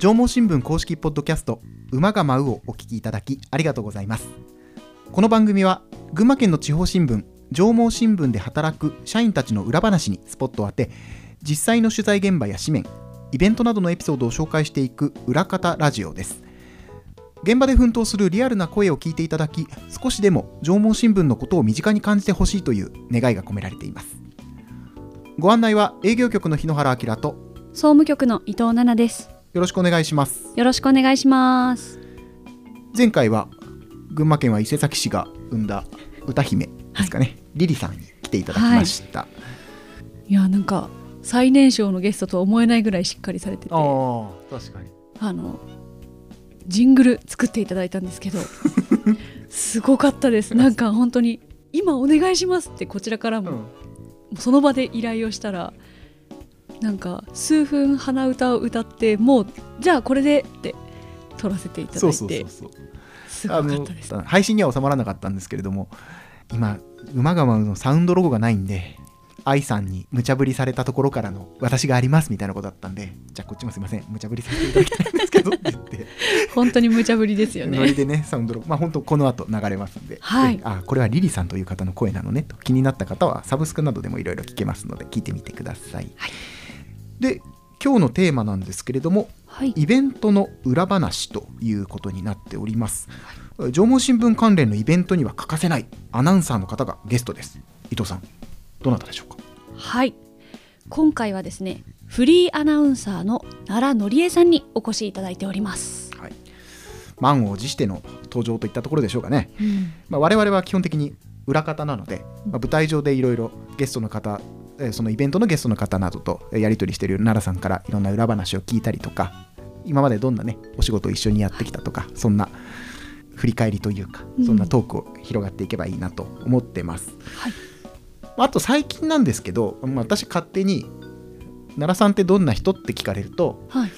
縄文新聞公式ポッドキャスト馬が舞うをお聞きいただきありがとうございます。この番組は群馬県の地方新聞縄文新聞で働く社員たちの裏話にスポットを当て実際の取材現場や紙面イベントなどのエピソードを紹介していく裏方ラジオです。現場で奮闘するリアルな声を聞いていただき少しでも縄文新聞のことを身近に感じてほしいという願いが込められています。ご案内は営業局の日野原明と総務局の伊藤奈々です。よろしくお願いします。よろしくお願いします。前回は群馬県は伊勢崎市が生んだ歌姫ですかね、はい、リリさんに来ていただきました、はい、いやなんか最年少のゲストとは思えないぐらいしっかりされてて。あ確かに。あのジングル作っていただいたんですけど。すごかったです。なんか本当に今お願いしますってこちらからも、うん、その場で依頼をしたらなんか数分鼻歌を歌ってもうじゃあこれでって撮らせていただいてすごかったです。配信には収まらなかったんですけれども今馬が舞うのサウンドロゴがないんで愛さんに無茶ぶりされたところからの私がありますみたいなことだったんでじゃあこっちもすいません。無茶ぶりさせていただきたいんですけどって言って本当に無茶ぶりですよね。ノリでねサウンドロゴまあ本当この後流れますんで、はい、あこれはリリさんという方の声なのねと気になった方はサブスクなどでもいろいろ聞けますので聞いてみてください、はい、で今日のテーマなんですけれども、はい、イベントの裏話ということになっております、はい、縄文新聞関連のイベントには欠かせないアナウンサーの方がゲストです。伊藤さんどなたでしょうか？はい。今回はですねフリーアナウンサーの奈良則恵さんにお越しいただいております、はい、満を持しての登場といったところでしょうかね、うん、まあ、我々は基本的に裏方なので、まあ、舞台上でいろいろゲストの方そのイベントのゲストの方などとやり取りしている奈良さんからいろんな裏話を聞いたりとか今までどんなねお仕事を一緒にやってきたとか、はい、そんな振り返りというか、そんなトークを広がっていけばいいなと思ってます。はい。あと最近なんですけど、まあ、私勝手に奈良さんってどんな人って聞かれると、はい、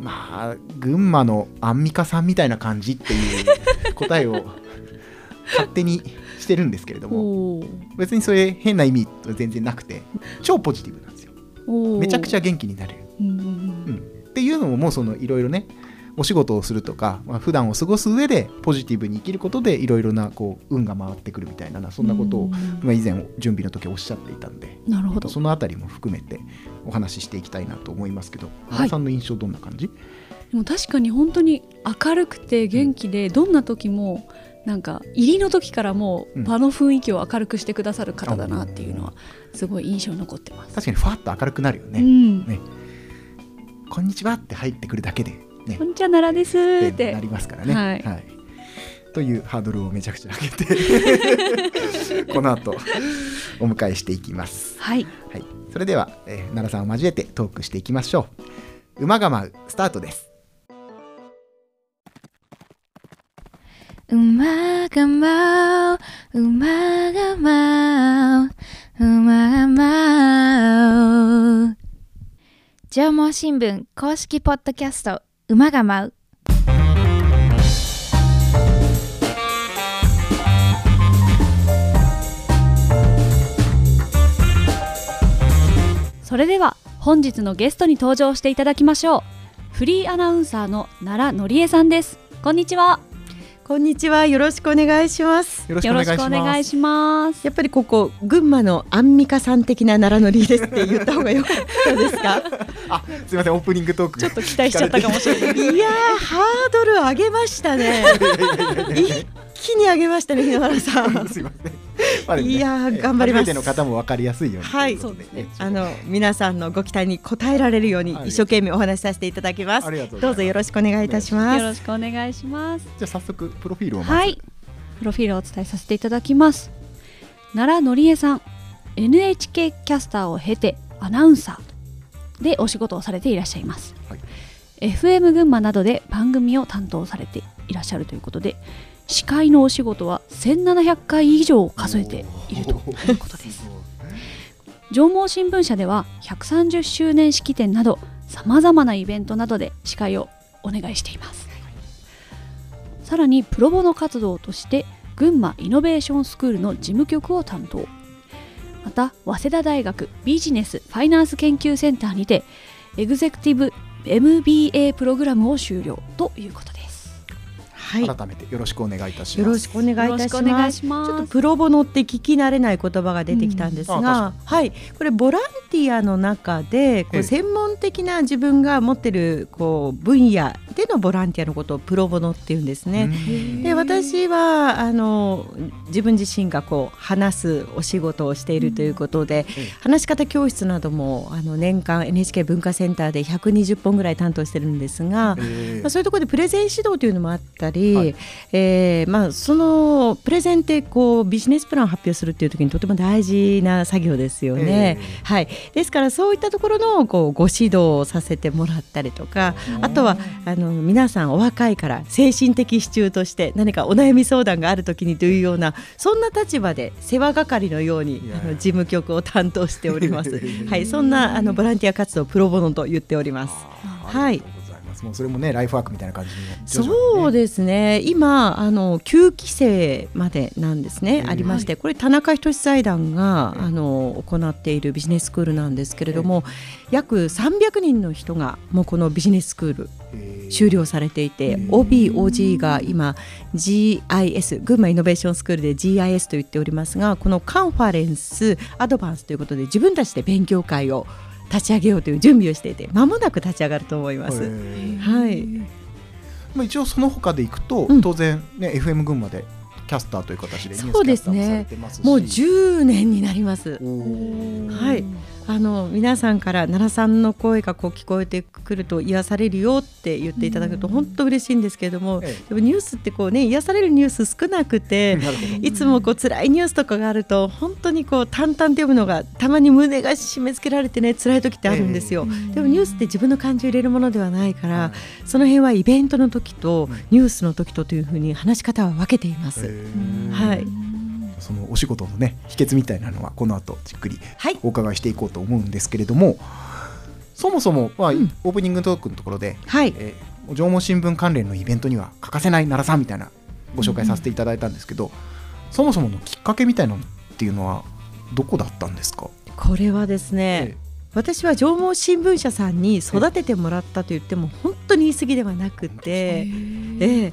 まあ群馬のアンミカさんみたいな感じっていう答えを勝手にしてるんですけれども別にそれ変な意味は全然なくて 超ポジティブなんですよ。めちゃくちゃ元気になれる、うん、うんうん、っていうのももうそのいろいろねお仕事をするとか、まあ、普段を過ごす上でポジティブに生きることでいろいろなこう運が回ってくるみたいなそんなことを、まあ、以前準備の時おっしゃっていたんでなるほど。そのあたりも含めてお話ししていきたいなと思いますけど原、はい、さんの印象どんな感じ？でも確かに本当に明るくて元気で、どんな時もなんか入りの時からもう場の雰囲気を明るくしてくださる方だなっていうのはすごい印象に残ってます。確かにふわっと明るくなるよね。うん、ねこんにちはって入ってくるだけでね、こんにちは奈良ですってなりますからね。はい、はい、というハードルをめちゃくちゃ上げて この後お迎えしていきます。はい、はい、それでは、えー、奈良さんを交えてトークしていきましょう。馬が舞うスタートです。馬が舞う馬が舞う馬が舞う。縄文新聞公式ポッドキャスト馬が舞う。それでは本日のゲストに登場していただきましょう。フリーアナウンサーの奈良則恵さんです。こんにちは。こんにちは。よろしくお願いします。よろしくお願いします。やっぱりここ群馬のアンミカさん的な奈良のりですって言った方が良かったですか？あ、すみませんオープニングトークちょっと期待しちゃったかもしれない。いやハードル上げましたね。一気に上げましたね 日野原さん。すみません。まあね、いや頑張ります。の方もわかりやすいように。はい、そうですね。あの皆さんのご期待に応えられるように一生懸命お話しさせていただきます。どうぞよろしくお願いいたします。よろしくお願いします。じゃあ早速プロフィールをはい。プロフィールをお伝えさせていただきます。奈良則恵さん、NHK キャスターを経てアナウンサーでお仕事をされていらっしゃいます。はい、FM 群馬などで番組を担当されていらっしゃるということで。司会のお仕事は1700回以上数えているということです。縄文新聞社では130周年式典などさまざまなイベントなどで司会をお願いしています。さらにプロボノ活動として群馬イノベーションスクールの事務局を担当。また早稲田大学ビジネス・ファイナンス研究センターにてエグゼクティブ MBA プログラムを修了ということです。はい、改めてよろしくお願いいたします。よろしくお願いいたします。ちょっとプロボノって聞き慣れない言葉が出てきたんですが、うん、はい。これボランティアの中でこう専門的な自分が持ってるこう分野でのボランティアのことをプロボノって言うんですね。で私はあの自分自身がこう話すお仕事をしているということで、話し方教室などもあの年間 NHK 文化センターで120本ぐらい担当してるんですが、まあ、そういうところでプレゼン指導というのもあったり、はい、えー、まあ、そのプレゼンってこうビジネスプランを発表するっていう時にとても大事な作業ですよね。はい、ですからそういったところのこうご指導をさせてもらったりとかあとはあの皆さんお若いから精神的支柱として何かお悩み相談がある時にというようなそんな立場で世話係のようにあの事務局を担当しております。はい、そんなあのボランティア活動プロボノと言っております。はい。もうそれもねライフワークみたいな感じに、ね、そうですね。今あの9期生までなんですね、ありましてこれ田中仁財団が、あの行っているビジネススクールなんですけれども、約300人の人がもうこのビジネススクール終了されていて OBOG が今 GIS 群馬イノベーションスクールで GIS と言っておりますがこのカンファレンスアドバンスということで自分たちで勉強会を立ち上げようという準備をしていてまもなく立ち上がると思います。はい、まあ、一応その他でいくと、うん、当然、ね、FM 群馬でキャスターという形でそうですね。もう10年になります。はいあの皆さんから奈良さんの声がこう聞こえてくると癒されるよって言っていただくと本当嬉しいんですけれども、ええ、でもニュースってこうね癒されるニュース少なくて いつもこう辛いニュースとかがあると本当にこう淡々と読むのがたまに胸が締め付けられてね辛い時ってあるんですよ、え、でもニュースって自分の感情を入れるものではないから、その辺はイベントの時とニュースの時とというふうに話し方は分けています。はいそのお仕事のね秘訣みたいなのはこの後じっくりお伺いしていこうと思うんですけれども、はい、そもそも、まあ、うん、オープニングトークのところで、はい。えー、縄文新聞関連のイベントには欠かせない奈良さんみたいなご紹介させていただいたんですけど、うん、そもそものきっかけみたいなのっていうのはどこだったんですか？これはですね、え私は縄文新聞社さんに育ててもらったと言っても本当に言い過ぎではなくて、ええ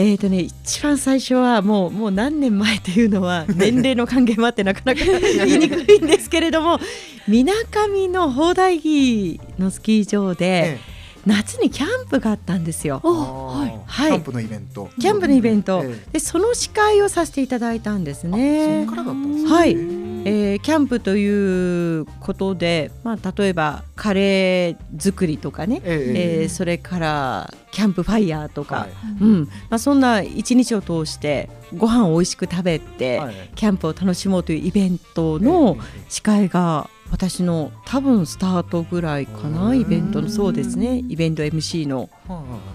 えーとね、一番最初はもうもう何年前というのは 年齢の関係もあってなかなか言いにくいんですけれどもみなかみの砲台木のスキー場で。ええ夏にキャンプがあったんですよ。はい、はい、キャンプのイベント。キャンプのイベント、でその司会をさせていただいたんですね。そからだったんですはい、えー、キャンプということで、まあ例えばカレー作りとかね、えー、えー、それからキャンプファイヤーとか、はい、うん。まあそんな一日を通してご飯を美味しく食べて、はい、キャンプを楽しもうというイベントの司会が私の多分スタートぐらいかなイベントの。そうですね。イベント MC の。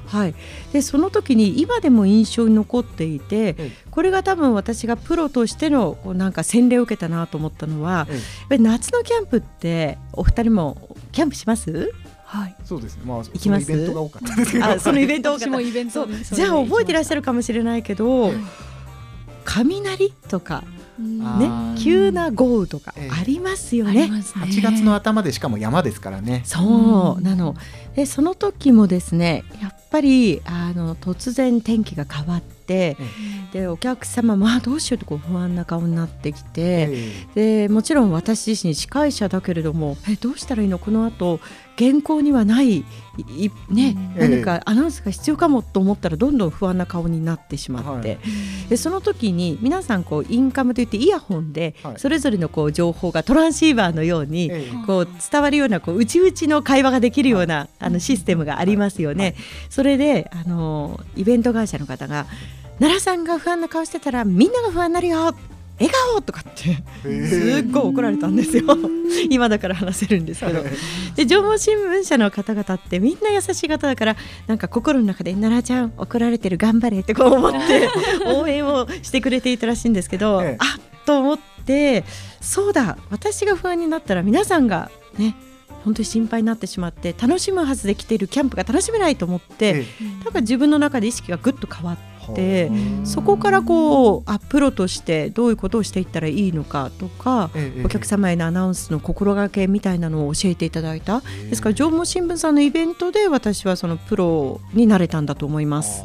はい、でその時に今でも印象に残っていてこれが多分私がプロとしてのなんか洗礼を受けたなと思ったのは夏のキャンプってお二人もキャンプします？はい、そうですね。まあ、行きます？イベントが多かった。ですけど。あ、そのイベント もイベント。じゃあ覚えてらっしゃるかもしれないけど、雷とかね、急な豪雨とかありますよね。8月の頭でしかも山ですからね。そう。なの。でその時もですね、やっぱりあの突然天気が変わって、でお客様まあどうしようとこう不安な顔になってきて、でもちろん私自身司会者だけれども、えどうしたらいいの？この後原稿にはないね、何かアナウンスが必要かもと思ったらどんどん不安な顔になってしまって、はい、でその時に皆さんこうインカムといってイヤホンでそれぞれのこう情報がトランシーバーのようにこう伝わるようなこう内々の会話ができるようなあのシステムがありますよね。それであのイベント会社の方が奈良さんが不安な顔してたらみんなが不安になるよ笑顔とかってすっごい怒られたんですよ。今だから話せるんですけど。で縄文新聞社の方々ってみんな優しい方だからなんか心の中で「奈良ちゃん怒られてる頑張れ」ってこう思って 応援をしてくれていたらしいんですけど、あっと思ってそうだ私が不安になったら皆さんがね本当に心配になってしまって楽しむはずで来ているキャンプが楽しめないと思って、多分自分の中で意識がぐっと変わってそこからこうあプロとしてどういうことをしていったらいいのかとか、お客様へのアナウンスの心がけみたいなのを教えていただいた。ですから縄文新聞さんのイベントで私はそのプロになれたんだと思います。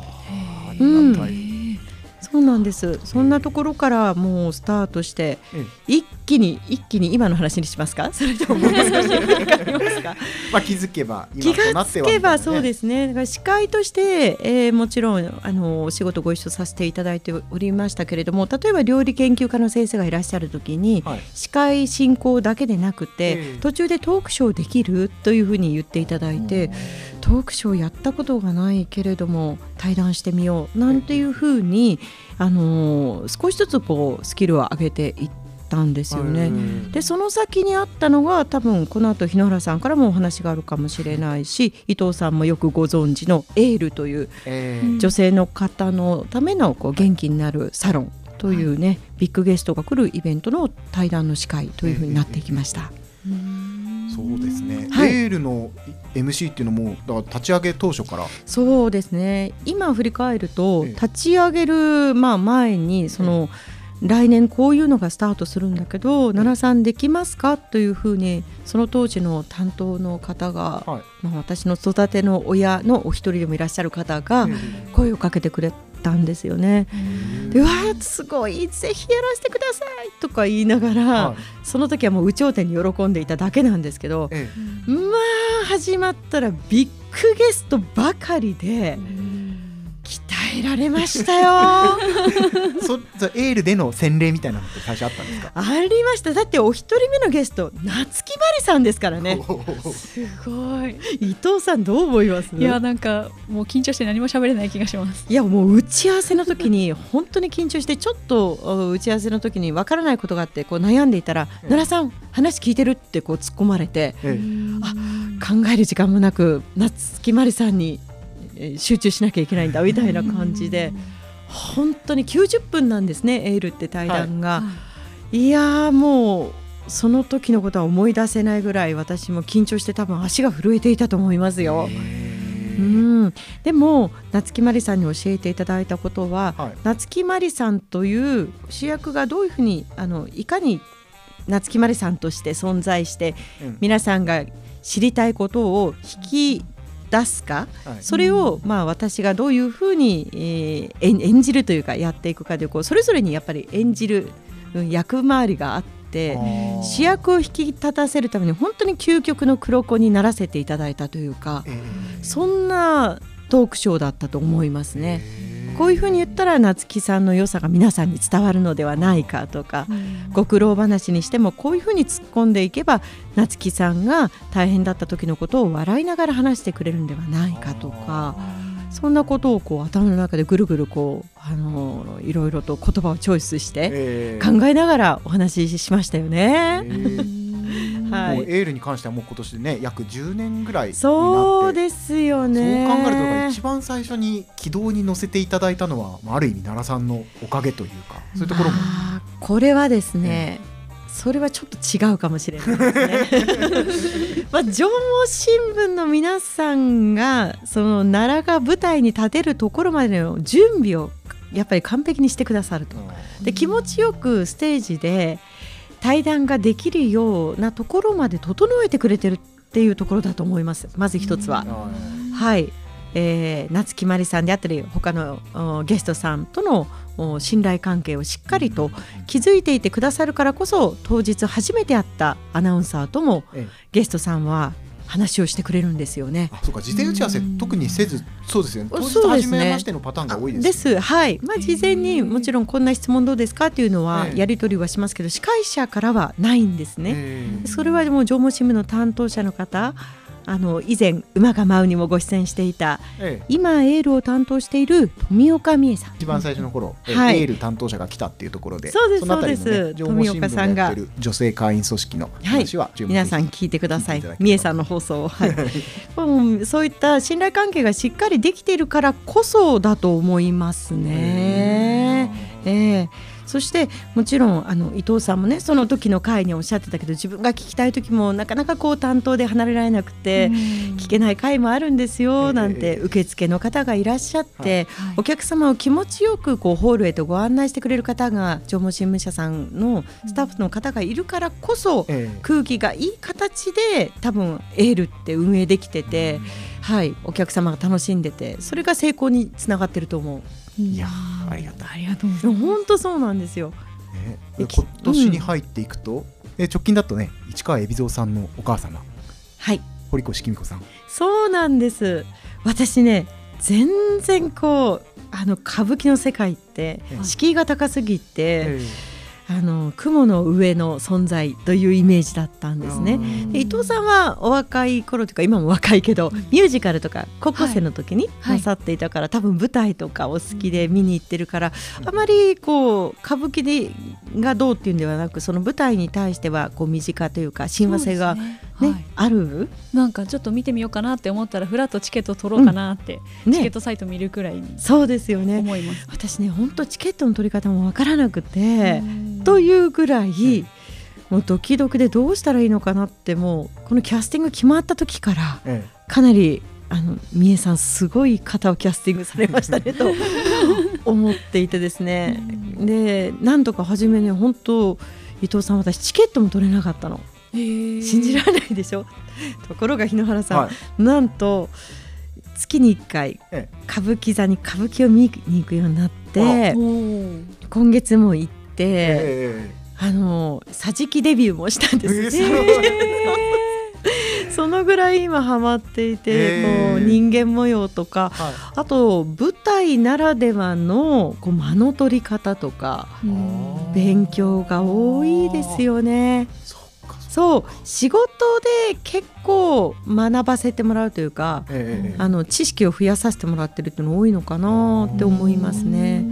そうなんです。そんなところからもうスタートして一気に一気に今の話にしますか？それとももう少し振り返りますか？まあ気づけば気がつけばそうすですね。だから司会として、えーもちろんあのお仕事ご一緒させていただいておりましたけれども例えば料理研究家の先生がいらっしゃる時に、はい。司会進行だけでなくて、ええ。途中でトークショーできるというふうに言っていただいて、トークショーやったことがないけれども対談してみようなんていうふうに、あのー少しずつこうスキルを上げていったんですよね。でその先にあったのが多分この後日野原さんからもお話があるかもしれないし伊藤さんもよくご存知のエールという女性の方のためのこう元気になるサロンというね、ビッグゲストが来るイベントの対談の司会というふうになっていきました。そうですね、はい。エールの MC っていうのもだから立ち上げ当初から。そうですね。今振り返るとええ。立ち上げる、まあ、前にその、来年こういうのがスタートするんだけど奈良さんできますか？というふうにその当時の担当の方が、はい。まあ、私の育ての親のお一人でもいらっしゃる方が声をかけてくれたんですよね。でうわーすごいぜひやらせてくださいとか言いながら、はい。その時はもう有頂天に喜んでいただけなんですけどえまあ始まったらビッグゲストばかりで鍛えられましたよ。え そそエールでの洗礼みたいなのって最初あったんですか？ありました。だってお一人目のゲスト夏木マリさんですからね。すごい。伊藤さんどう思います？いやなんかもう緊張して何も喋れない気がします。いやもう打ち合わせの時に 本当に緊張してちょっとお打ち合わせの時にわからないことがあってこう悩んでいたら「うん奈良さん話聞いてる?」ってこう突っ込まれてえあ考える時間もなく夏木マリさんにえー集中しなきゃいけないんだみたいな感じで本当に90分なんですねエールって対談が。い。やーもうその時のことは思い出せないぐらい私も緊張して多分足が震えていたと思いますよ。うえん、でも夏木マリさんに教えていただいたことは、はい。夏木マリさんという主役がどういうふうにあのいかに夏木マリさんとして存在してうん。皆さんが知りたいことを引き出すか？はい。それを、まあ、私がどういうふうに、えー演演じるというかやっていくかでこうそれぞれにやっぱり演じるうん役回りがあって主役を引き立たせるために本当に究極の黒子にならせていただいたというかええそんなトークショーだったと思いますね。ええこういうふうに言ったら夏木さんの良さが皆さんに伝わるのではないかとかご苦労話にしてもこういうふうに突っ込んでいけば夏木さんが大変だった時のことを笑いながら話してくれるんではないかとかそんなことをこう頭の中でぐるぐるこうあのいろいろと言葉をチョイスしてええ。考えながらお話ししましたよね。ええはいもうエールに関してはもう今年でね約10年ぐらいになってそうですよね。そう考えると一番最初に軌道に乗せていただいたのはまあある意味奈良さんのおかげというかそういうところもあーこれはですね、それはちょっと違うかもしれないですね。まあ、縄文新聞の皆さんがその奈良が舞台に立てるところまでの準備をやっぱり完璧にしてくださると。で気持ちよくステージで対談ができるようなところまで整えてくれてるっていうところだと思います。まず一つは。ははい、えー夏木マリさんであったり他のおゲストさんとのお信頼関係をしっかりと築いていてくださるからこそ当日初めて会ったアナウンサーともええ。ゲストさんは話をしてくれるんですよね。あそうか。事前打ち合わせ特にせずそうですよね。当日初めましてのパターンが多いですね。す。はい、まあ、事前にもちろんこんな質問どうですかっていうのはええ。やり取りはしますけど司会者からはないんですね。ええ。それはもう縄文新聞の担当者の方あの以前「馬が舞う」にもご出演していたええ。今エールを担当している富岡美恵さん。一番最初の頃、えはい。エール担当者が来たっていうところでそうですそうです。ね、富岡さんが。女性会員組織の話は、注目皆さん聞いてください。美恵さんの放送を、はい、そういった信頼関係がしっかりできているからこそだと思いますね。ええそしてもちろんあの伊藤さんもねその時の回におっしゃってたけど自分が聞きたい時もなかなかこう担当で離れられなくて聞けない回もあるんですよなんて受付の方がいらっしゃって、お客様を気持ちよくこうホールへとご案内してくれる方が縄文新聞社さんのスタッフの方がいるからこそ、空気がいい形で多分エールって運営できてて、はい、お客様が楽しんでてそれが成功につながってると思う。いやありがとう。ありがとうございます。本当そうなんですよ。ね、今年に入っていくと、うん、直近だとね市川海老蔵さんのお母様はい堀越公子さんそうなんです私ね全然こうあの歌舞伎の世界って敷居が高すぎて、えーあの雲の上の存在というイメージだったんですね。伊藤さんはお若い頃というか今も若いけどミュージカルとか高校生の時になさっていたから、はい、多分舞台とかお好きで見に行ってるから、あまりこう歌舞伎でがどうっていうんではなくその舞台に対してはこう身近というか親和性がね、ねはい、ある？なんかちょっと見てみようかなって思ったらフラットチケット取ろうかなって、うん。ね、チケットサイト見るくらいにそうですよね。思います。私ね本当チケットの取り方もわからなくて。というぐらい、もうドキドキでどうしたらいいのかなってもうこのキャスティング決まった時からかなりあの三重さんすごい方をキャスティングされましたね と思っていてですね。でなんとか初めね本当伊藤さん私チケットも取れなかったの信じられないでしょ？ところが日野原さん、はい、なんと月に1回歌舞伎座に歌舞伎を見に行くようになって今月も行って。えー、あの桟敷デビューもしたんです、そのぐらい今ハマっていて、えー、こう人間模様とか、はい、あと舞台ならではのこう間の取り方とか勉強が多いですよね。そう仕事で結構学ばせてもらうというか、えー、あの知識を増やさせてもらってるっていうの多いのかなって思いますね。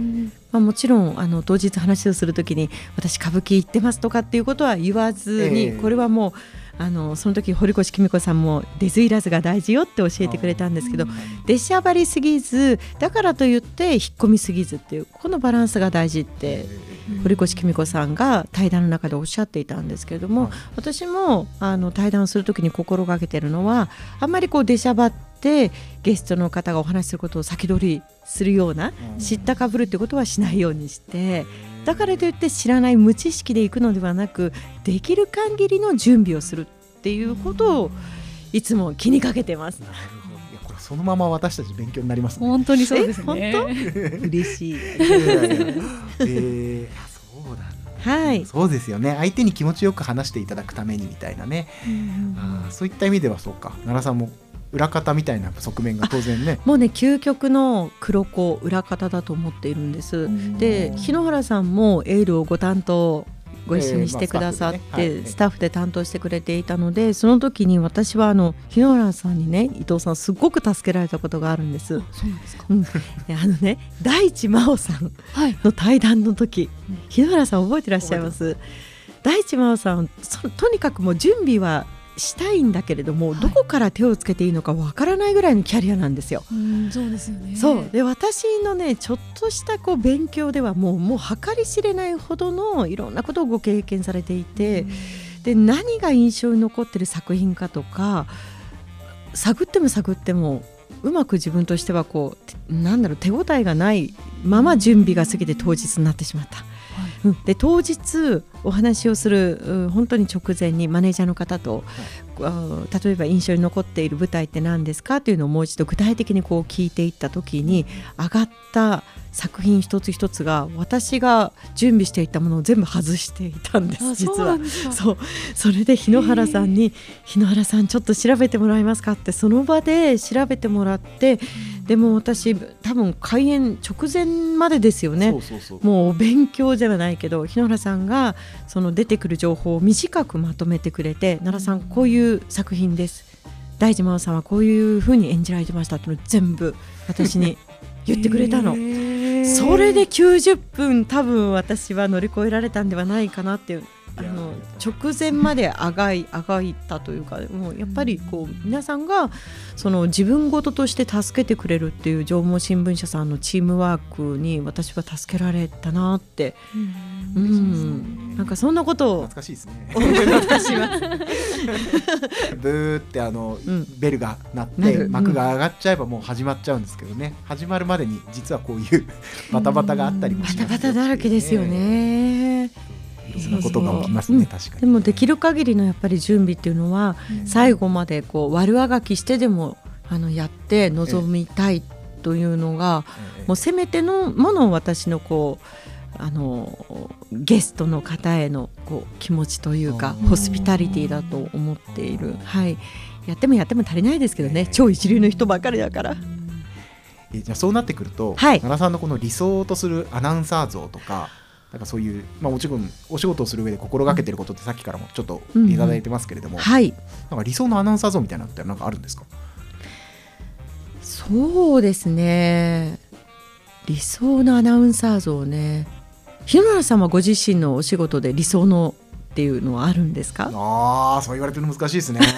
まあ、もちろんあの当日話をする時に私歌舞伎行ってますとかっていうことは言わずに、えー、これはもうあのその時堀越公子さんも出ずいらずが大事よって教えてくれたんですけど出しゃばりすぎずだからといって引っ込みすぎずっていうこのバランスが大事って堀越公子さんが対談の中でおっしゃっていたんですけれども私もあの対談する時に心がけてるのはあんまりこう出しゃばってゲストの方がお話しすることを先取りするような知ったかぶるってことはしないようにしてだからといって知らない無知識でいくのではなくできる限りの準備をするっていうことをいつも気にかけてます。なるほど。いやこれそのまま私たち勉強になります、ね、本当にそうですね。嬉しい。えー、そうだ、はい、そうですよね。相手に気持ちよく話していただくためにみたいなね、うん、あそういった意味ではそうか。奈良さんも裏方みたいな側面が当然ね。もうね究極の黒子裏方だと思っているんです。で日野原さんもエールをご担当ご一緒にしてくださって、スタッフで担当してくれていたのでその時に私はあの日野原さんにね伊藤さんすごく助けられたことがあるんです。そうなんですか、うん、あのね大地真央さんの対談の時、はい、日野原さん覚えてらっしゃいます？大地真央さんとにかくもう準備はしたいんだけれども、はい、どこから手をつけていいのかわからないぐらいのキャリアなんですよ。うそうですよねそうで私のねちょっとしたこう勉強ではもうもう計り知れないほどのいろんなことをご経験されていて、で何が印象に残ってる作品かとか探っても探ってもうまく自分としてはこうなんだろう手応えがないまま準備が過ぎて当日になってしまった。うん、で当日お話をする本当に直前にマネージャーの方と、はい、例えば印象に残っている舞台って何ですかというのをもう一度具体的にこう聞いていった時に上がった作品一つ一つが私が準備していたものを全部外していたんです実は。そうそれで日野原さんに「日野原さんちょっと調べてもらえますか?」ってその場で調べてもらって、でも私多分開演直前までですよね。もう勉強ではないけど日野原さんがその出てくる情報を短くまとめてくれて奈良さんこういう作品です。大地真央さんはこういうふうに演じられてましたって全部私に言ってくれたの。それで90分多分私は乗り越えられたんではないかなっていうあの直前まであがいあがいたというかもうやっぱりこう皆さんがその自分事として助けてくれるっていう縄文新聞社さんのチームワークに私は助けられたなって、うん。うん。なんかそんなことを懐かしいですね思い出します。ブーってあの、うん。ベルが鳴って幕が上がっちゃえばもう始まっちゃうんですけどね。始まるまでに実はこういうバタバタがあったりもバしますタバタだらけですよね。いろんなことが起きますね確かに。でもできる限りのやっぱり準備っていうのは最後までこう悪あがきしてでもあのやって臨みたいというのがええ。もうせめてのものを私のこうあのゲストの方へのこう気持ちというかうん。ホスピタリティだと思っている。はい。やってもやっても足りないですけどね、ええ。超一流の人ばかりだから。えじゃあそうなってくると、はい。奈良さんのこの理想とするアナウンサー像とかなんかそういう、まあ、もちろんお仕事をする上で心がけてることってさっきからもちょっといただいてますけれども、はい。なんか理想のアナウンサー像みたいなのってなんかあるんですか？そうですね。理想のアナウンサー像ね。日野原さんはご自身のお仕事で理想のっていうのはあるんですか？ああそう言われてるの難しいですね。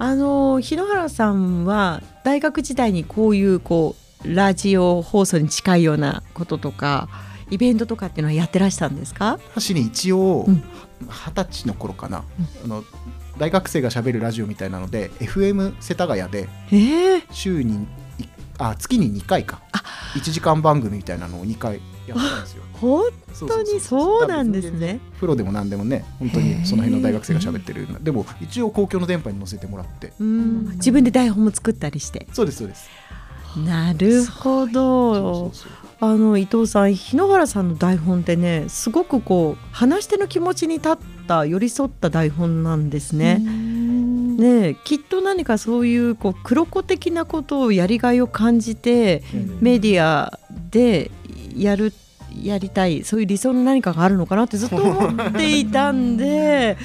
あの日野原さんは大学時代にこういうこうラジオ放送に近いようなこととかイベントとかっていうのはやってらしたんですか？私ね一応うん。二十歳の頃かな、あの大学生がしゃべるラジオみたいなので FM 世田谷でええ週にいあ月に2回か。あ。1時間番組みたいなのを2回やったんですよ。本 本当にそうなんですね。プロでも何でもね本当にその辺の大学生が喋ってる。でも一応公共の電波に乗せてもらって。うん。自分で台本も作ったりして。そうですそうですなるほど。あの伊藤さん日野原さんの台本ってねすごくこう話し手の気持ちに立った寄り添った台本なんですね。ねえきっと何かそういうこう黒子的なことをやりがいを感じてうん。メディアでやるやりたいそういう理想の何かがあるのかなってずっと思っていたんで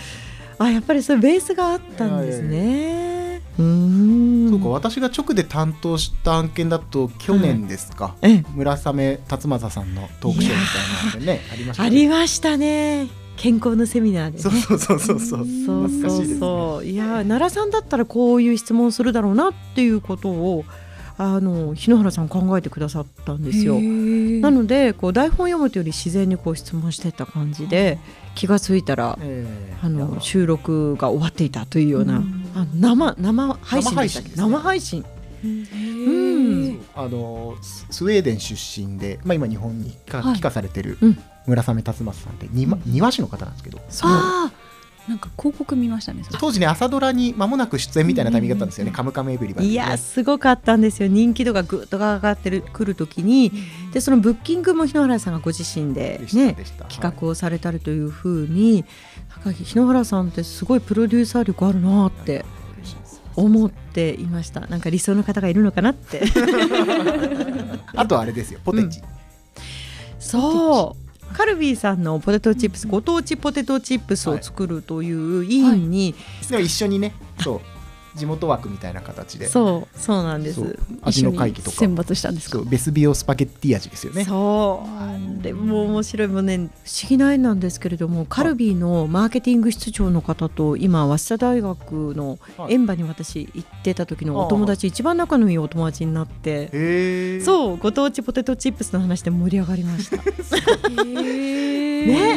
あやっぱりそういうベースがあったんですね。そうか私が直で担当した案件だと去年ですか、ええ。村雨辰正さんのトークショーみたいなのでねありましたあねりましたね。健康のセミナーでね。そうそうそうそうそう。そうそう懐かしいねそういや奈良さんだったらこういう質問するだろうなっていうことをあの日野原さん考えてくださったんですよ。なのでこう台本読むというより自然にこう質問してった感じで気がついたらええ。あの収録が終わっていたというような、うん。あ生生配信でしたっけ？生配信生配信。うん。あのススウェーデン出身で、まあ、今日本に帰化されてるうん。村雨辰正さんって庭庭師の方なんですけど。そう。ああなんか広告見ましたね当時ね朝ドラに間もなく出演みたいなタイミングだったんですよね「カムカムエヴリバディ」いやすごかったんですよ。人気度がぐっと上がってるくる時に。でそのブッキングも日野原さんがご自身でねで企画をされたりというふうに、なんか日野原さんってすごいプロデューサー力あるなって思っていました。なんか理想の方がいるのかなって。あとはあれですよポテチ、そうカルビーさんのポテトチップスご当地ポテトチップスを作るという委員に、でも一緒にねそう地元枠みたいな形で。そうそうなんです。味の会議とか。選抜したんですか？ベスビオスパゲッティ味ですよね。そう。あれも面白いもんね。不思議な縁なんですけれどもカルビーのマーケティング室長の方と今早稲田大学のはい。園場に私行ってた時のお友達一番仲のいいお友達になって。そうご当地ポテトチップスの話で盛り上がりました。い。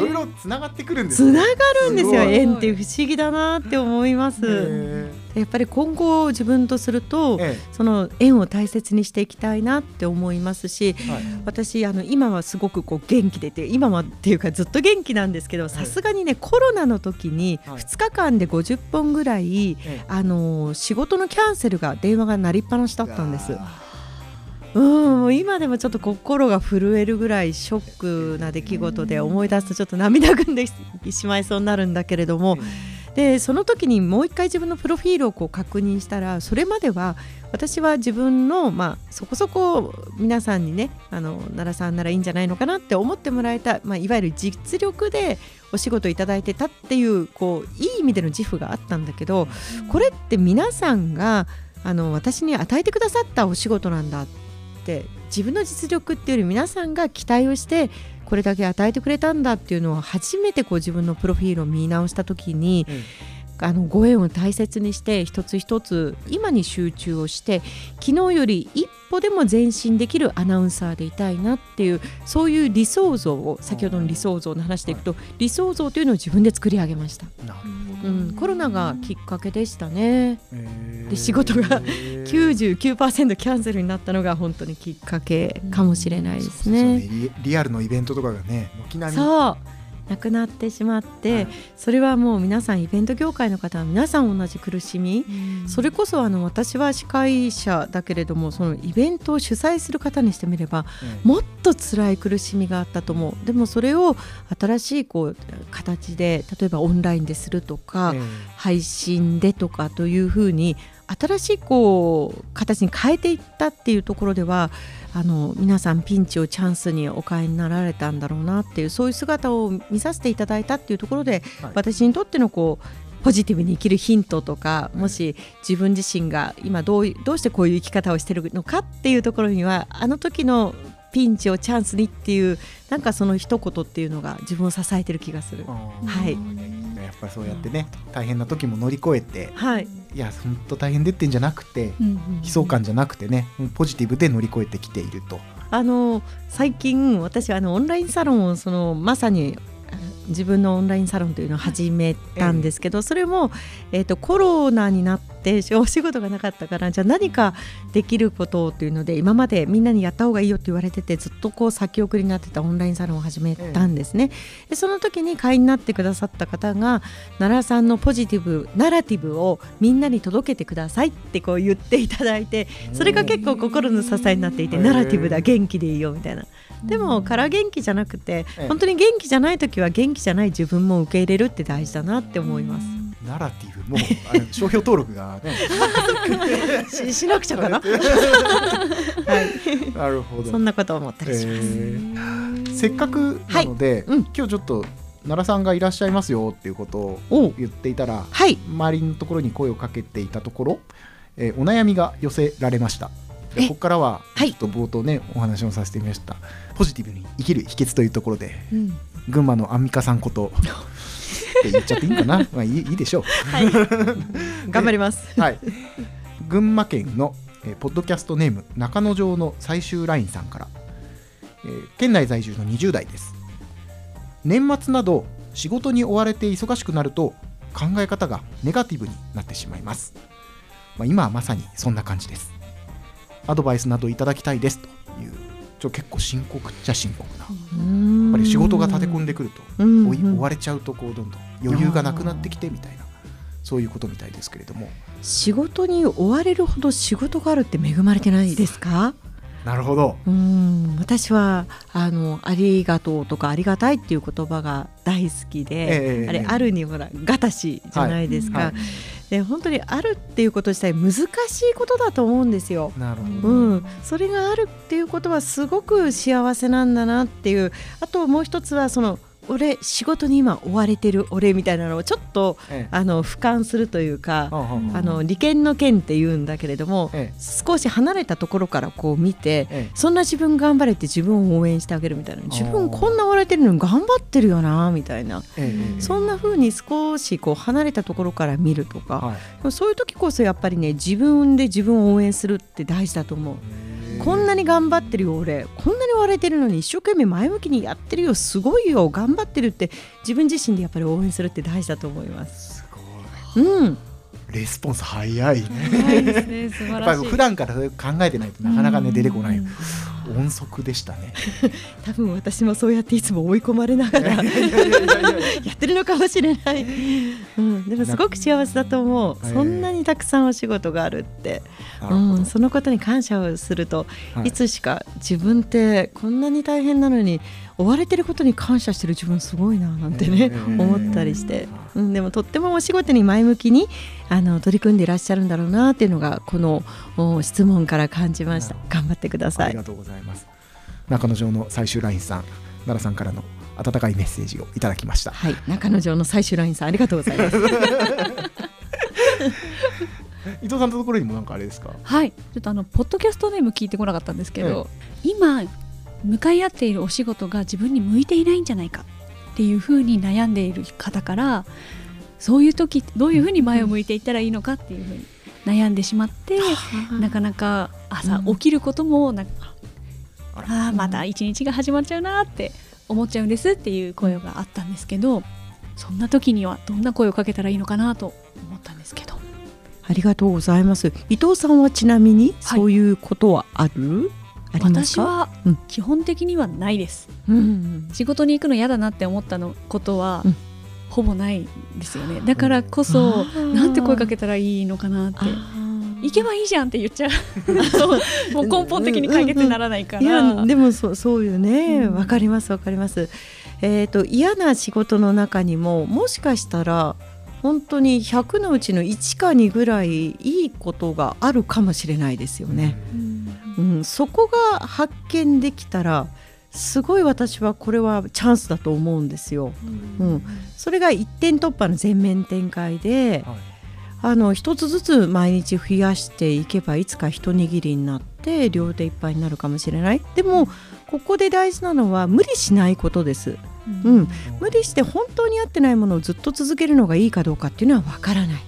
ろいろつながってくるんですつながるんですよ縁って不思議だなって思います。へやっぱり今後自分とするとえその縁を大切にしていきたいなって思いますしえはい。私あの今はすごくこう元気でいて今はっていうかずっと元気なんですけどさすがにねコロナの時にはい。2日間で50本ぐらい、ええ。あの仕事のキャンセルが電話が鳴りっぱなしだったんです。うん、今でもちょっと心が震えるぐらいショックな出来事で思い出すとちょっと涙ぐんでしまいそうになるんだけれどもでその時にもう一回自分のプロフィールをこう確認したらそれまでは私は自分の、まあ、そこそこ皆さんにねあの奈良さんならいいんじゃないのかなって思ってもらえた、まあ、いわゆる実力でお仕事いただいてたっていうこういい意味での自負があったんだけどこれって皆さんがあの私に与えてくださったお仕事なんだって自分の実力っていうより皆さんが期待をしてこれだけ与えてくれたんだっていうのを初めてこう自分のプロフィールを見直した時に、あのご縁を大切にして一つ一つ今に集中をして昨日より一歩でも前進できるアナウンサーでいたいなっていうそういう理想像を先ほどの理想像の話でいくと、理想像というのを自分で作り上げました。うん、コロナがきっかけでしたね。で仕事が99%キャンセルになったのが本当にきっかけかもしれないですね。リリアルのイベントとかがね軒並み。そう。なくなってしまって、はい、それはもう皆さんイベント業界の方は皆さん同じ苦しみ、うん、それこそあの私は司会者だけれどもそのイベントを主催する方にしてみれば、うん、もっと辛い苦しみがあったと思う。でもそれを新しいこう形で例えばオンラインでするとか、うん、配信でとかというふうに新しいこう形に変えていったっていうところではあの皆さんピンチをチャンスにお買いになられたんだろうなっていうそういう姿を見させていただいたっていうところで、はい、私にとってのこうポジティブに生きるヒントとかもし自分自身が今どうどうしてこういう生き方をしてるのかっていうところにはあの時のピンチをチャンスにっていうなんかその一言っていうのが自分を支えてる気がする。はい、やっぱりそうやってね、大変な時も乗り越えて、はい、いや本当大変でってんじゃなくて、悲壮感じゃなくてねポジティブで乗り越えてきていると。あの最近私はあのオンラインサロンをそのまさに自分のオンラインサロンというのを始めたんですけど、それも、えーと、コロナになってお仕事がなかったからじゃあ何かできることというので今までみんなにやった方がいいよって言われててずっとこう先送りになってたオンラインサロンを始めたんですね。でその時に会員になってくださった方が奈良さんのポジティブナラティブをみんなに届けてくださいってこう言っていただいてそれが結構心の支えになっていてナラティブだ元気でいいよみたいな。でもから元気じゃなくて本当に元気じゃない時は元気じゃない自分も受け入れるって大事だなって思います。ナラティブもあの 商標登録がねししなくちゃかな。はい。なるほど。そんなこと思ったりします。えー、せっかくなので、はいうん、今日ちょっと奈良さんがいらっしゃいますよっていうことを言っていたら、はい、周りのところに声をかけていたところ、えー、お悩みが寄せられました。でここからはちょっと冒頭ね、はい、お話をさせてみました。ポジティブに生きる秘訣というところで、うん、群馬のアンミカさんこと って言っちゃっていいかな？まあいいいいでしょう、はい、頑張ります。はい。群馬県の、えー、ポッドキャストネーム中之条の最終ラインさんから、えー、県内在住の20代です。年末など仕事に追われて忙しくなると考え方がネガティブになってしまいます、まあ、今はまさにそんな感じですアドバイスなどいただきたいです。というちょ結構深刻っちゃ深刻な。やっぱり仕事が立て込んでくると追われちゃうとこうどんどん余裕がなくなってきてみたいなそういうことみたいですけれども。仕事に追われるほど仕事があるって恵まれてないですか？なるほど。うん。私はあのありがとうとかありがたいっていう言葉が大好きで、えー、あれあるにほらがたしじゃないですか、はい。はいで本当にあるっていうこと自体難しいことだと思うんですよ。なるほど、うん、それがあるっていうことはすごく幸せなんだなっていう。あともう一つはその俺仕事に今追われてる俺みたいなのをちょっと、ええ、あの俯瞰するというか、あの利権の権って言うんだけれども、え、少し離れたところからこう見て、そんな自分頑張れって自分を応援してあげるみたいな。自分こんな追われてるのに頑張ってるよなみたいな、そんな風に少しこう離れたところから見るとか、はい、そういう時こそやっぱりね自分で自分を応援するって大事だと思う。こんなに頑張ってるよ俺こんなに割れてるのに一生懸命前向きにやってるよすごいよ頑張ってるって自分自身でやっぱり応援するって大事だと思います。すごい。うんレスポンス早いね。早いですね。素晴らしい。普段から考えてないとなかなかね出てこない。音速でしたね。多分私もそうやっていつも追い込まれながらやってるのかもしれない。うん、でもすごく幸せだと思う。そんなにたくさんお仕事があるって、うん、そのことに感謝をすると、いつしか自分ってこんなに大変なのに。追われてることに感謝してる自分すごいななんてね、思ったりして、うん、でもとってもお仕事に前向きにあの取り組んでいらっしゃるんだろうなっていうのがこの質問から感じました。頑張ってください。ありがとうございます。中野城の最終ラインさん奈良さんからの温かいメッセージをいただきました。はい。中野城の最終ラインさんありがとうございます。伊藤さんのところにもなんかあれですか？はい。ちょっとあのポッドキャストネーム聞いてこなかったんですけど、ええ、今向かい合っているお仕事が自分に向いていないんじゃないかっていうふうに悩んでいる方からそういう時どういうふうに前を向いていったらいいのかっていうふうに悩んでしまって、なかなか朝起きることもな、うん、ああまた一日が始まっちゃうなって思っちゃうんですっていう声があったんですけどそんな時にはどんな声をかけたらいいのかなと思ったんですけど。ありがとうございます。伊藤さんはちなみにそういうことはある、はい、私は基本的にはないです、うん、仕事に行くの嫌だなって思ったのことは、うん、ほぼないですよね。だからこそなんて声かけたらいいのかなって。行けばいいじゃんって言っちゃう。もう根本的に解決にならないから、うん。うん、でもそそうよね。わ、かりますわかります。えっ、ー、と嫌な仕事の中にももしかしたら本当に100のうちの1か2ぐらいいいことがあるかもしれないですよね。うん、うん、そこが発見できたらすごい私はこれはチャンスだと思うんですよ。うん、うん、それが一点突破の全面展開で、はい、あの一つずつ毎日増やしていけばいつか一握りになって両手いっぱいになるかもしれない。でもここで大事なのは無理しないことです。うん、無理して本当に合ってないものをずっと続けるのがいいかどうかっていうのはわからない。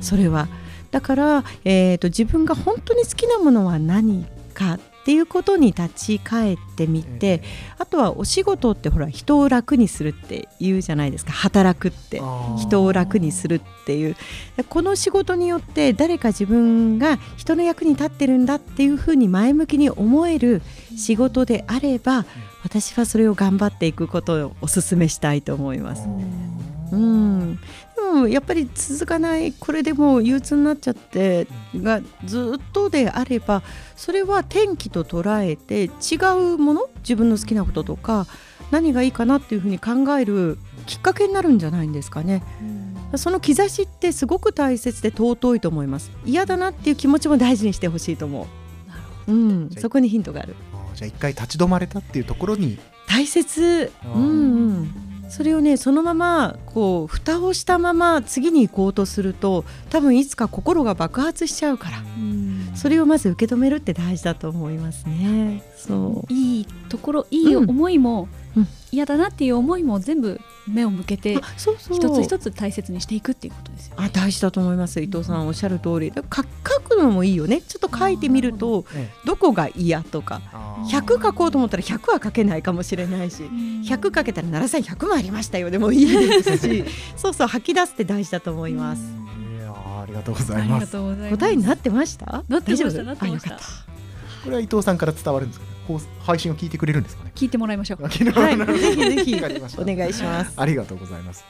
それはだから、えーと自分が本当に好きなものは何かっていうことに立ち返ってみて、あとはお仕事ってほら人を楽にするって言うじゃないですか。働くって。人を楽にするっていう。この仕事によって誰か自分が人の役に立ってるんだっていうふうに前向きに思える仕事であれば私はそれを頑張っていくことをお勧めしたいと思います。うん、もやっぱり続かないこれでもう憂鬱になっちゃってがずっとであればそれは転機と捉えて違うもの？自分の好きなこととか何がいいかなっていうふうに考えるきっかけになるんじゃないんですかね。その兆しってすごく大切で尊いと思います。嫌だなっていう気持ちも大事にしてほしいと思う、うん、そこにヒントがある。じゃあ一回立ち止まれたっていうところに。大切。うん、うんそれをねそのままこう蓋をしたまま次に行こうとすると多分いつか心が爆発しちゃうから、それをまず受け止めるって大事だと思いますね。そう。いいところいい思いも、嫌だなっていう思いも全部目を向けてそうそう。一つ一つ大切にしていくっていうことですよ、ね、あ大事だと思います伊藤さんおっしゃる通り。書くのもいいよね。ちょっと書いてみるとど。こが嫌とか100書こうと思ったら100は書けないかもしれないし100書けたら奈良さん100もありましたよでもいいですし そうそう吐き出すって大事だと思います。ありがとうございます。答えになってました？なってました。なってました。これは伊藤さんから伝わるんですか？ね。配信を聞いてくれるんですかね？聞いてもらいましょう。はい、ぜひぜひお願いします。ありがとうございます。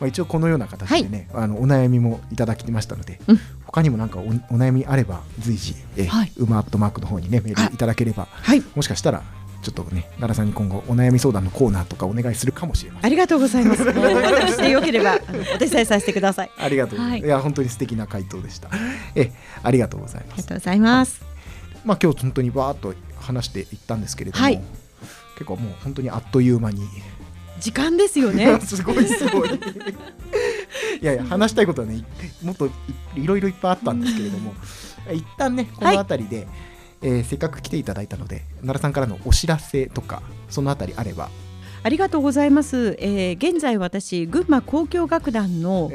まあ一応このような形でね、はい、あのお悩みもいただきましたので、うん、他にもなんかおお悩みあれば随時、えはい、ウマアットマークの方にねメールいただければ、はい、もしかしたらちょっとね奈良さんに今後お悩み相談のコーナーとかお願いするかもしれません。ありがとうございます。私でよければお手伝いさせてください。ありがとう、はい、いや本当に素敵な回答でした。えありがとうございます。ありがとうございます。まあ今日本当にバーっと話していったんですけれども、はい、結構もう本当にあっという間に時間ですよね。すごいすごい。いやいや話したいことはねもっといろいろいっぱいあったんですけれども一旦ねこの辺りで、はい、えー、せっかく来ていただいたので奈良さんからのお知らせとかその辺りあれば。ありがとうございます、えー、現在私群馬交響楽団の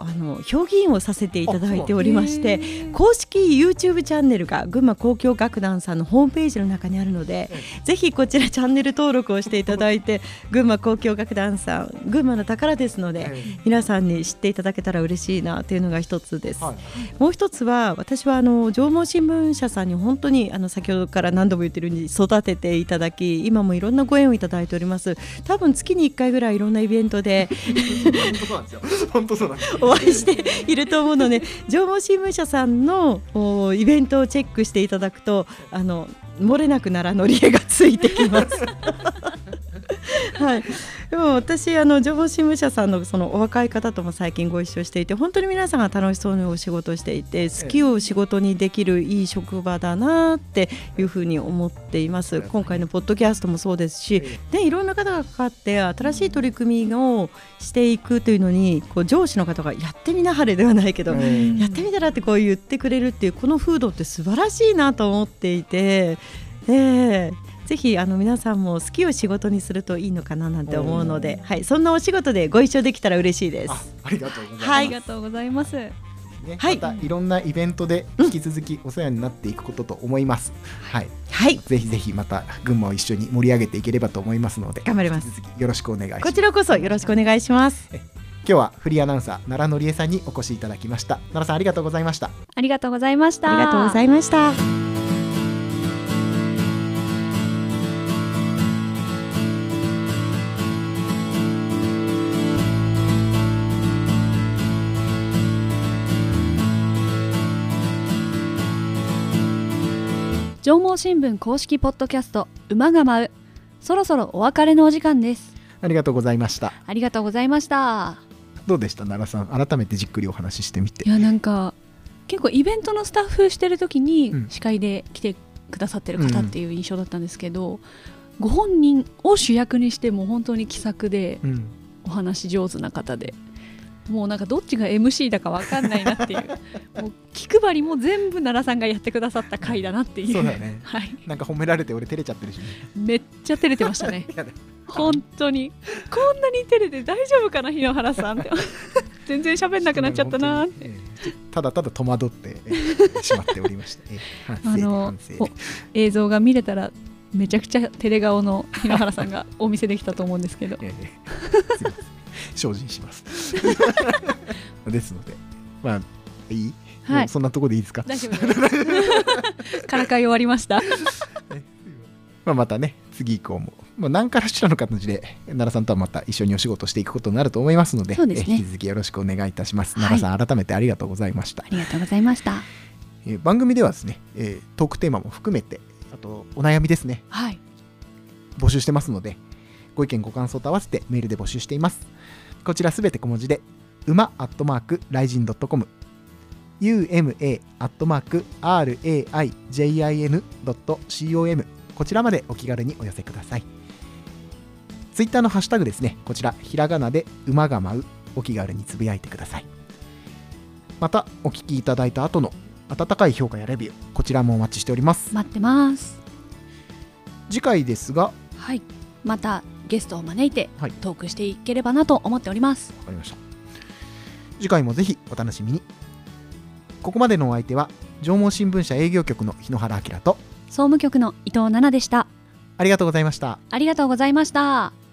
あの評議員をさせていただいておりまして公式 YouTube チャンネルが群馬交響楽団さんのホームページの中にあるので、ぜひこちらチャンネル登録をしていただいて群馬交響楽団さん群馬の宝ですので、皆さんに知っていただけたら嬉しいなというのが一つです、はい、もう一つは私はあの縄文新聞社さんに本当にあの先ほどから何度も言ってるように育てていただき今もいろんなご縁をいただいております。多分月に1回ぐらいいろんなイベントで 本当そうなんですよお会いしていると思うので縄文新聞社さんのイベントをチェックしていただくとあの漏れなくならのり絵がついてきます。はい、でも私あの情報新聞社さんのそのお若い方とも最近ご一緒していて本当に皆さんが楽しそうにお仕事していて好きを仕事にできるいい職場だなっていうふうに思っています。今回のポッドキャストもそうですしでいろんな方がかかって新しい取り組みをしていくというのにこう上司の方がやってみなはれではないけど、やってみたらってこう言ってくれるっていうこの風土って素晴らしいなと思っていて。えーぜひあの皆さんも好きを仕事にするといいのかななんて思うので、はい、そんなお仕事でご一緒できたら嬉しいです。ありがとうございます。ありがとうございます。ね、はいまたいろんなイベントで引き続きお世話になっていくことと思います。はい、はい、ぜひぜひまた群馬を一緒に盛り上げていければと思いますので、頑張ります引き続きよろしくお願いします。こちらこそよろしくお願いします。今日はフリーアナウンサー奈良のりえさんにお越しいただきました。奈良さんありがとうございました。ありがとうございました。ありがとうございました。上毛新聞公式ポッドキャスト馬が舞う。そろそろお別れのお時間です。ありがとうございました。ありがとうございました。どうでした？奈良さん改めてじっくりお話ししてみて。い。やなんか結構イベントのスタッフしてる時にうん。司会で来てくださってる方っていう印象だったんですけど、ご本人を主役にしても本当に気さくでうん、お話上手な方でもうなんかどっちが MC だかわかんないなっていう。もう気配りも全部奈良さんがやってくださった回だなっていう。そうだね。はい、なんか褒められて俺照れちゃってるし。ね。めっちゃ照れてましたね。本当に。こんなに照れて大丈夫かな日野原さんって。全然喋んなくなっちゃったな本当に。ええ。ただただ戸惑って、ええしまっておりました。ええ。反省であの映像が見れたらめちゃくちゃ照れ顔の日野原さんがお見せできたと思うんですけど。え精進します。ですので、まあ、いい、はい。もうそんなところでいいですか？大丈夫です。からかい終わりました。まあ、またね、次以降も、まあ、何からしらの形で、奈良さんとはまた一緒にお仕事していくことになると思いますので、ですね。え引き続きよろしくお願いいたします。はい。奈良さん、改めてありがとうございました。ありがとうございました。えー番組ではですね、えートークテーマも含めて、あとお悩みですね、はい。募集してますので、ご意見ご感想と合わせてメールで募集しています。こちらすべて小文字で、馬アットマークライジンドットコム、uma アットマーク raijin.com こちらまでお気軽にお寄せください。ツイッターのハッシュタグですね、こちら、ひらがなで馬が舞う、お気軽につぶやいてください。また、お聞きいただいた後の温かい評価やレビュー、こちらもお待ちしております。待ってます次回ですが、わはいまたゲストを招いてはいトークしていければなと思っておりますかりました。次回もぜひお楽しみに。ここまでのお相手は、縄文新聞社営業局の日野原明と、総務局の伊藤奈々でしたありがとうございました。ありがとうございました